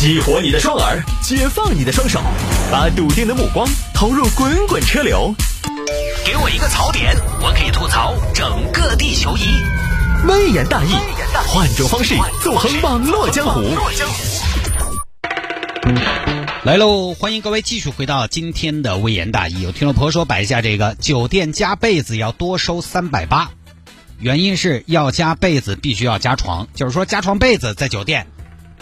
激活你的双耳，解放你的双手，把笃定的目光投入滚滚车流。给我一个槽点，我可以吐槽整个地球仪。微言大义，换种方式纵横网络江湖。来喽，欢迎各位继续回到今天的微言大义。有听众朋友说摆一下这个酒店加被子要多收三百八，原因是要加被子必须要加床，就是说加床被子在酒店。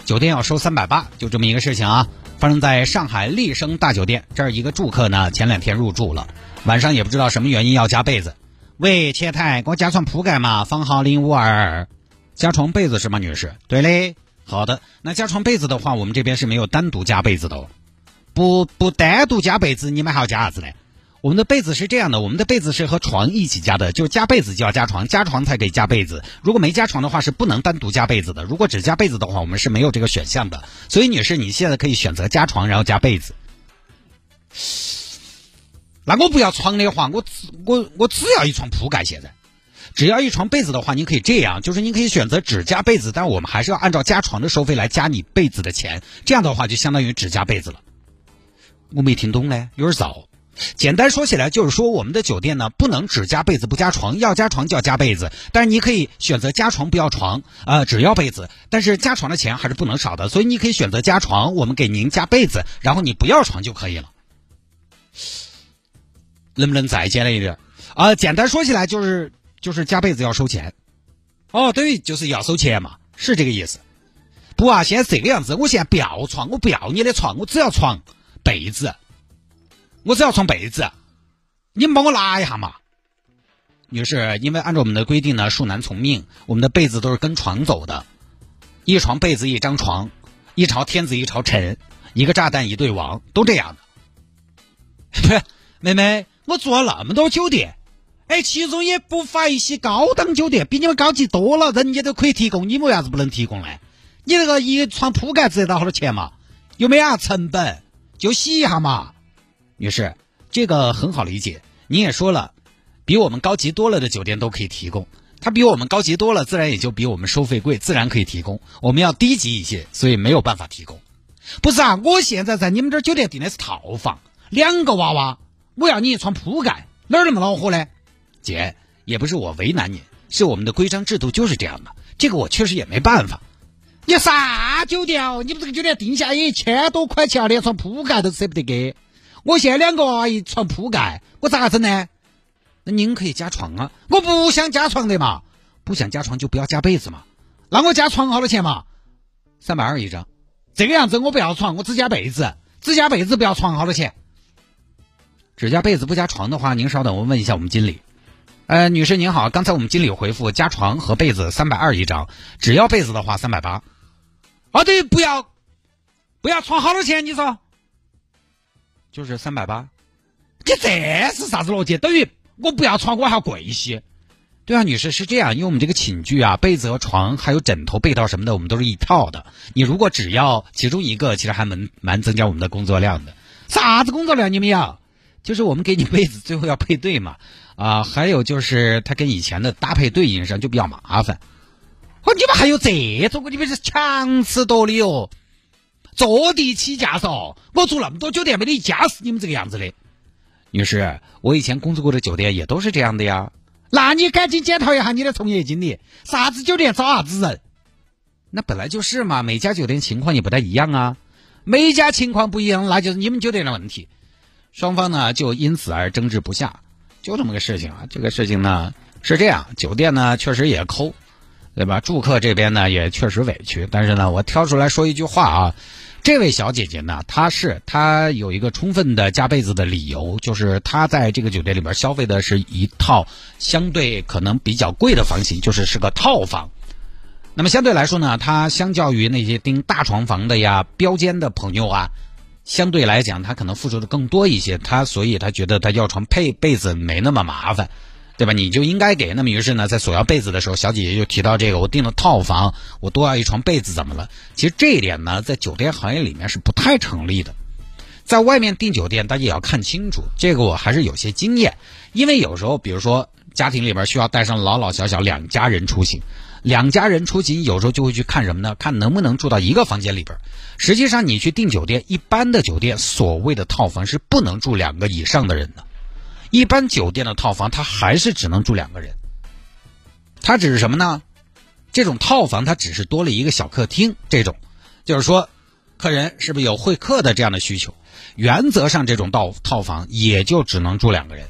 酒店要收三百八，就这么一个事情啊，发生在上海丽笙大酒店。这儿一个住客呢，前两天入住了，晚上也不知道什么原因要加被子。喂，前台，给我加床铺盖嘛，房号零五二二。加床被子是吗，女士？对嘞。好的，那加床被子的话，我们这边是没有单独加被子的哦。不不单独加被子，你们还要加啥子嘞？我们的被子是这样的，我们的被子是和床一起加的，就是加被子就要加床，加床才可以加被子。如果没加床的话，是不能单独加被子的。如果只加被子的话，我们是没有这个选项的。所以，女士，你现在可以选择加床，然后加被子。那我不要床的话，我我我只要一床铺盖。现在，只要一床被子的话，您可以这样，就是您可以选择只加被子，但我们还是要按照加床的收费来加你被子的钱。这样的话，就相当于只加被子了。我没听懂嘞，有点早。简单说起来，就是说我们的酒店呢，不能只加被子不加床，要加床就要加被子。但是你可以选择加床不要床，啊，只要被子。但是加床的钱还是不能少的，所以你可以选择加床，我们给您加被子，然后你不要床就可以了。能不能再简单一点？啊，简单说起来就是就是加被子要收钱。哦，对，就是要收钱嘛，是这个意思。不啊，现在这个样子，我现在不要床，我不要你的床，我只要床被子。我只要床被子，你们帮我拿一下嘛，女士。因为按照我们的规定呢，恕难从命，我们的被子都是跟床走的，一床被子一张床，一朝天子一朝臣，一个炸弹一对王，都这样的。不，妹妹，我住了那么多酒店，哎，其中也不乏一些高档酒店，比你们高级多了，人家都可以提供，你们为啥子不能提供呢？你那个一床铺盖值得到好多钱嘛？有没有啊？成本？就洗一下嘛。女士，这个很好理解。你也说了，比我们高级多了的酒店都可以提供，它比我们高级多了，自然也就比我们收费贵，自然可以提供。我们要低级一些，所以没有办法提供。不是啊，我现在在你们这儿酒店订的是套房，两个娃娃，我要你一床铺盖，哪儿那么恼火呢？姐，也不是我为难你，是我们的规章制度就是这样的，这个我确实也没办法。你啥酒店哦？你们这个酒店定下一千多块钱，连床铺盖都舍不得给。我现在两个娃一床铺盖，我咋整呢？那您可以加床啊！我不想加床的嘛，不想加床就不要加被子嘛。那我加床好多钱嘛？三百二一张。这个样子我不要床，我只加被子，只加被子不要床好多钱？只加被子不加床的话，您稍等，我问一下我们经理。呃，女士您好，刚才我们经理回复加床和被子三百二一张，只要被子的话三百八。啊，对，不要不要床好多钱？你说？就是三百八，你这是啥子逻辑？等于我不要床，我还要贵些。对啊，女士是这样，因为我们这个寝具啊，被子和床还有枕头、被套什么的，我们都是一套的。你如果只要其中一个，其实还蛮蛮增加我们的工作量的。啥子工作量？你们要？就是我们给你被子最后要配对嘛？啊，还有就是它跟以前的搭配对应上就比较麻烦。哦，你们还有这种？你们是强词夺理哦。坐地起价嗦！我住那么多酒店，没得一家是你们这个样子的。女士，我以前工作过的酒店也都是这样的呀。那你赶紧检讨一下你的从业经历，啥子酒店招啥子人？那本来就是嘛，每家酒店情况也不太一样啊。每家情况不一样，那就是你们酒店的问题。双方呢就因此而争执不下，就这么个事情啊。这个事情呢是这样，酒店呢确实也抠，对吧？住客这边呢也确实委屈，但是呢，我挑出来说一句话啊。这位小姐姐呢，她是她有一个充分的加被子的理由，就是她在这个酒店里边消费的是一套相对可能比较贵的房型，就是是个套房。那么相对来说呢，她相较于那些订大床房的呀、标间的朋友啊，相对来讲她可能付出的更多一些。她所以她觉得她要床配被子没那么麻烦。对吧？你就应该给。那么于是呢，在索要被子的时候，小姐姐就提到这个：我订了套房，我多要一床被子，怎么了？其实这一点呢，在酒店行业里面是不太成立的。在外面订酒店，大家也要看清楚。这个我还是有些经验，因为有时候，比如说家庭里边需要带上老老小小两家人出行，两家人出行有时候就会去看什么呢？看能不能住到一个房间里边。实际上，你去订酒店，一般的酒店所谓的套房是不能住两个以上的人的。一般酒店的套房，它还是只能住两个人。它只是什么呢？这种套房它只是多了一个小客厅，这种就是说，客人是不是有会客的这样的需求？原则上，这种套套房也就只能住两个人。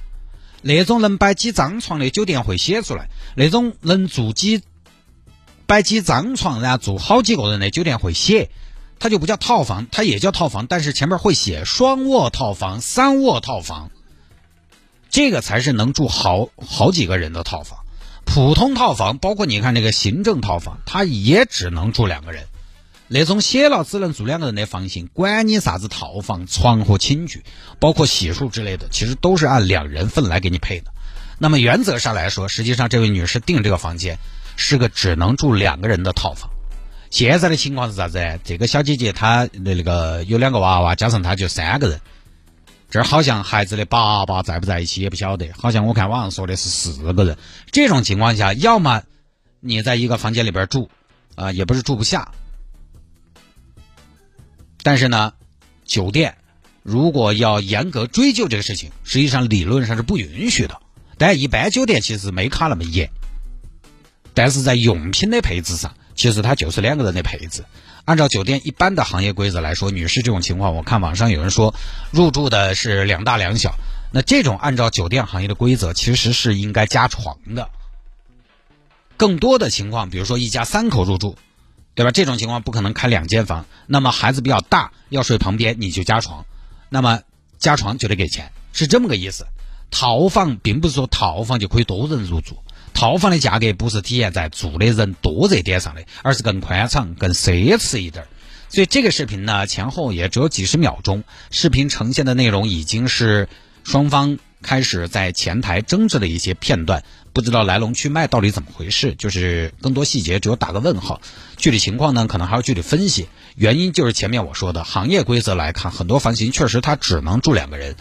那种能摆几张床的酒店会写出来，那种能住几摆几张床然后住好几个人的酒店会写，它就不叫套房，它也叫套房，但是前面会写双卧套房、三卧套房，这个才是能住好好几个人的套房。普通套房，包括你看这个行政套房，它也只能住两个人。那种写了只能住两个人的房型，管你啥子套房、床和寝具，包括洗漱之类的，其实都是按两人份来给你配的。那么原则上来说，实际上这位女士订这个房间是个只能住两个人的套房。现在的情况是啥子？这个小姐姐她的那个有两个娃娃，加上她就三个人。这好像孩子的爸爸在不在一起也不晓得，好像我看网上说的是四个人。这种情况下，要么你在一个房间里边住，啊，也不是住不下。但是呢，酒店如果要严格追究这个事情，实际上理论上是不允许的。但一般酒店其实没卡那么严，但是在用品的配置上，其实它就是两个人的配置。按照酒店一般的行业规则来说，女士这种情况，我看网上有人说入住的是两大两小，那这种按照酒店行业的规则，其实是应该加床的。更多的情况，比如说一家三口入住，对吧？这种情况不可能开两间房，那么孩子比较大要睡旁边，你就加床，那么加床就得给钱，是这么个意思。套房并不是说套房就可以多人入住。套房的价格不是体现在住的人多这点上的，而是更宽敞、更奢侈一点。所以这个视频呢，前后也只有几十秒钟。视频呈现的内容已经是双方开始在前台争执的一些片段，不知道来龙去脉到底怎么回事，就是更多细节只有打个问号。具体情况呢，可能还要具体分析。原因就是前面我说的行业规则来看，很多房型确实它只能住两个人，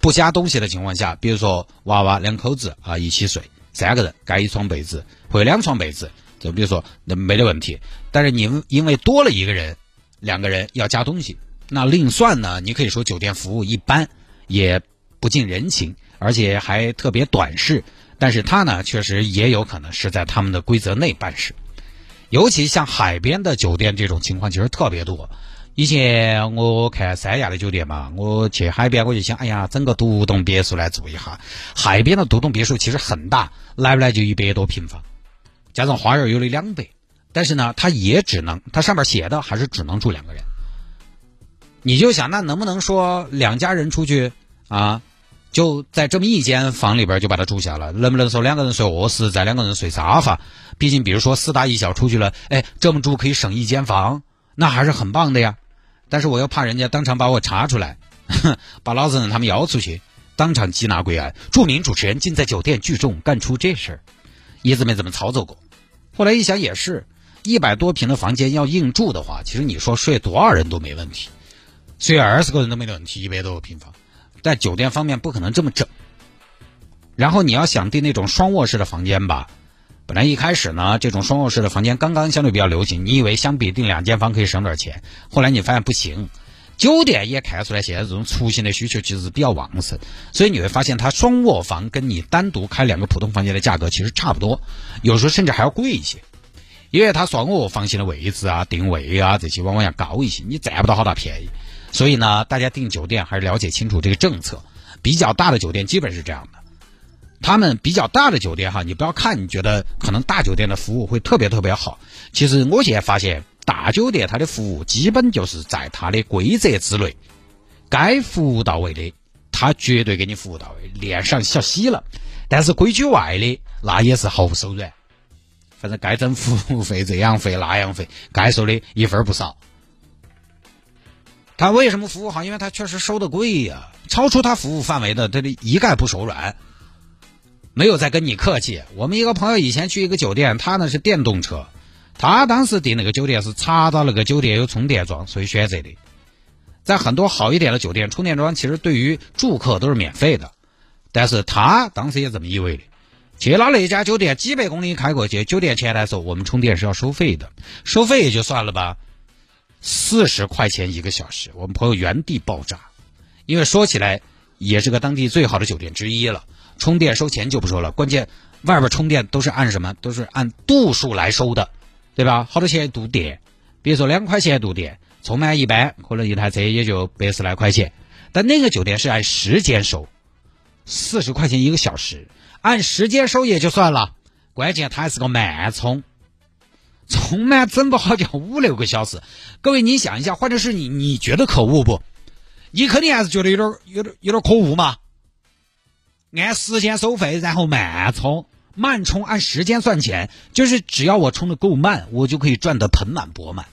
不加东西的情况下，比如说娃娃两口子啊一起睡。三个人盖一床被子或者两床被子，就比如说那没得问题。但是你因为多了一个人，两个人要加东西，那另算呢？你可以说酒店服务一般，也不近人情，而且还特别短视。但是他呢，确实也有可能是在他们的规则内办事。尤其像海边的酒店这种情况，其实特别多。以前我看三亚的酒店嘛，我去海边我就想，哎呀，整个独栋别墅来住一下。海边的独栋别墅其实很大，来不来就一百多平方，加上花园有了两百。但是呢，它也只能，它上面写的还是只能住两个人。你就想，那能不能说两家人出去啊，就在这么一间房里边就把它住下了？能不能说两个人睡卧室，再两个人睡沙发？毕竟，比如说四大一小出去了，哎，这么住可以省一间房，那还是很棒的呀。但是我又怕人家当场把我查出来，把老子让他们摇出去，当场缉拿归案。著名主持人竟在酒店聚众干出这事儿，一直没怎么操作过。后来一想也是，一百多平的房间要硬住的话，其实你说睡多少人都没问题，睡二十个人都没问题，一百多个平方。在酒店方面不可能这么整。然后你要想订那种双卧室的房间吧。本来一开始呢，这种双卧室的房间刚刚相对比较流行，你以为相比订两间房可以省点钱，后来你发现不行。酒店也看出来现在这种出行的需求其实是比较旺盛，所以你会发现它双卧房跟你单独开两个普通房间的价格其实差不多，有时候甚至还要贵一些，因为它双卧房型的位置啊、定位啊这些往往要高一些，你占不到好大便宜。所以呢，大家订酒店还是了解清楚这个政策，比较大的酒店基本是这样的。他们比较大的酒店哈，你不要看你觉得可能大酒店的服务会特别特别好，其实我现在发现大酒店它的服务基本就是在它的规则之内，该服务到位的，他绝对给你服务到位，脸上笑嘻了。但是规矩外的那也是毫不手软，反正该征服务费、这样费那样费，该收的一分不少。他为什么服务好？因为他确实收的贵呀，超出他服务范围的，他的一概不手软。没有再跟你客气。我们一个朋友以前去一个酒店，他呢是电动车，他当时订那个酒店是查到那个酒店有充电桩，所以选择的。在很多好一点的酒店，充电桩其实对于住客都是免费的，但是他当时也这么以为的，去了那家酒店几百公里开过去，酒店前台说我们充电是要收费的，收费也就算了吧，四十块钱一个小时，我们朋友原地爆炸，因为说起来也是个当地最好的酒店之一了，充电收钱就不说了，关键外边充电都是按什么，都是按度数来收的，对吧？好多钱一度电，比如说两块钱一度电，充满一般可能一台车也就百十来块钱，但那个酒店是按时间收，四十块钱一个小时。按时间收也就算了，关键它还是个慢充，充满整不好就五六个小时。各位，你想一下，或者是你，你觉得可恶不？你肯定还是觉得有点、有点、有点可恶嘛。按时间收费，然后慢充，慢充按时间算钱，就是只要我充的够慢，我就可以赚得盆满钵满。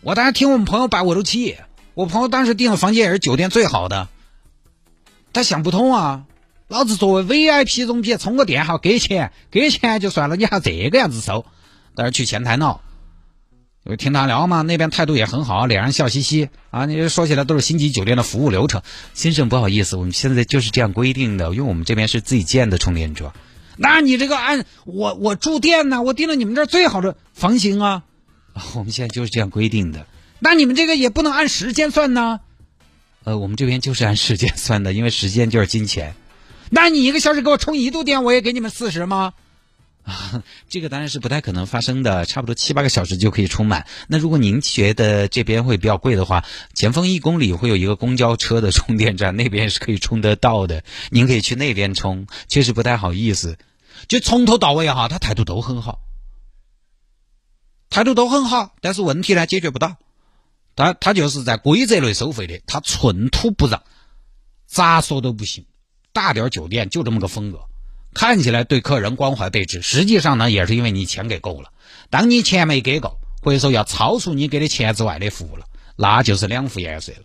我当时听我们朋友摆我都气，我朋友当时订的房间也是酒店最好的，他想不通啊。老子作为 VIP 总比充个电还要给钱，给钱就算了，你还这个样子收？但是去前台闹，听他聊嘛，那边态度也很好，脸上笑嘻嘻啊。你说起来都是星级酒店的服务流程。先生不好意思，我们现在就是这样规定的，因为我们这边是自己建的充电桩。那你这个按我我住店呢，我订了你们这儿最好的房型啊。我们现在就是这样规定的。那你们这个也不能按时间算呢？呃，我们这边就是按时间算的，因为时间就是金钱。那你一个小时给我充一度电，我也给你们四十吗？啊，这个当然是不太可能发生的，差不多七八个小时就可以充满。那如果您觉得这边会比较贵的话，前方一公里会有一个公交车的充电站，那边是可以充得到的，您可以去那边充。确实不太好意思，就从头到尾哈，他态度都很好，态度都很好，但是问题呢解决不到。他他就是在规则内收费的，他寸土不让，咋说都不行。大点酒店就这么个风格，看起来对客人关怀备至，实际上呢也是因为你钱给够了。当你钱没给够，或者说要超出你给的钱之外的服务了，那就是两副颜色了。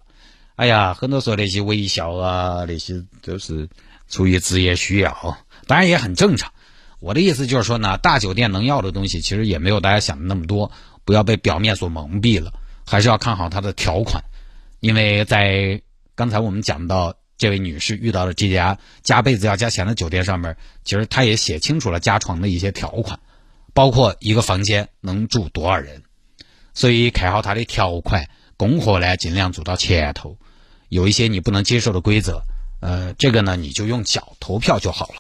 哎呀，很多时候那些微笑啊，那些都是出于职业需要，当然也很正常。我的意思就是说呢，大酒店能要的东西其实也没有大家想的那么多，不要被表面所蒙蔽了，还是要看好它的条款，因为在刚才我们讲到。这位女士遇到了这家加被子要加钱的酒店上面，其实她也写清楚了加床的一些条款，包括一个房间能住多少人，所以看好它的条款，供货呢尽量做到前头，有一些你不能接受的规则，呃，这个呢你就用脚投票就好了。